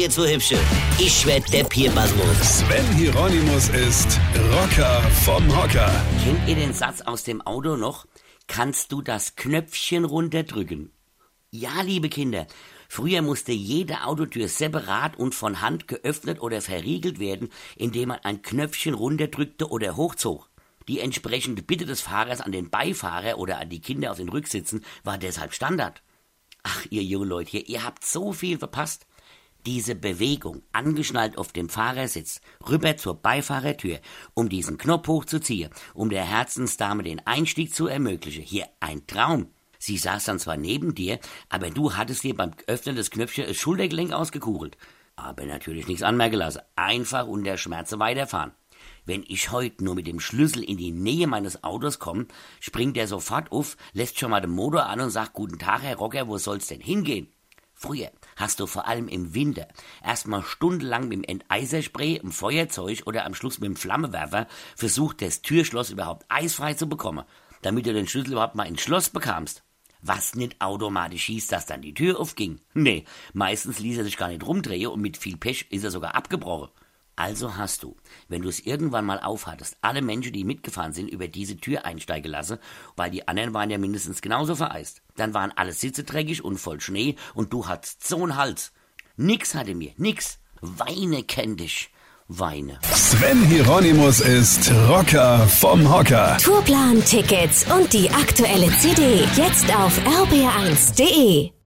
jetzt so hübsche. Ich werd der Pierpasmus. Sven Hieronymus ist Rocker vom Hocker. Kennt ihr den Satz aus dem Auto noch? Kannst du das Knöpfchen runterdrücken? Ja, liebe Kinder, früher musste jede Autotür separat und von Hand geöffnet oder verriegelt werden, indem man ein Knöpfchen runterdrückte oder hochzog. Die entsprechende Bitte des Fahrers an den Beifahrer oder an die Kinder auf den Rücksitzen war deshalb Standard. Ach, ihr jungen Leute hier, ihr habt so viel verpasst. Diese Bewegung, angeschnallt auf dem Fahrersitz, rüber zur Beifahrertür, um diesen Knopf hochzuziehen, um der Herzensdame den Einstieg zu ermöglichen. Hier ein Traum. Sie saß dann zwar neben dir, aber du hattest dir beim Öffnen des Knöpfchen das Schultergelenk ausgekugelt. Aber natürlich nichts anmerken lassen. Einfach unter Schmerze weiterfahren. Wenn ich heute nur mit dem Schlüssel in die Nähe meines Autos komme, springt er sofort auf, lässt schon mal den Motor an und sagt, guten Tag, Herr Rocker, wo soll's denn hingehen? Früher hast du vor allem im Winter erstmal stundenlang mit dem Enteiserspray, im Feuerzeug oder am Schluss mit dem Flammewerfer versucht, das Türschloss überhaupt eisfrei zu bekommen, damit du den Schlüssel überhaupt mal ins Schloss bekamst. Was nicht automatisch hieß, dass dann die Tür aufging. Nee, meistens ließ er sich gar nicht rumdrehen und mit viel Pech ist er sogar abgebrochen. Also hast du, wenn du es irgendwann mal aufhattest, alle Menschen, die mitgefahren sind, über diese Tür einsteigen lassen, weil die anderen waren ja mindestens genauso vereist. Dann waren alle Sitze dreckig und voll Schnee und du hattest so einen Hals. Nix hatte mir, nix. Weine kenn dich. Weine. Sven Hieronymus ist Rocker vom Hocker. Tourplan, Tickets und die aktuelle CD jetzt auf rb1.de.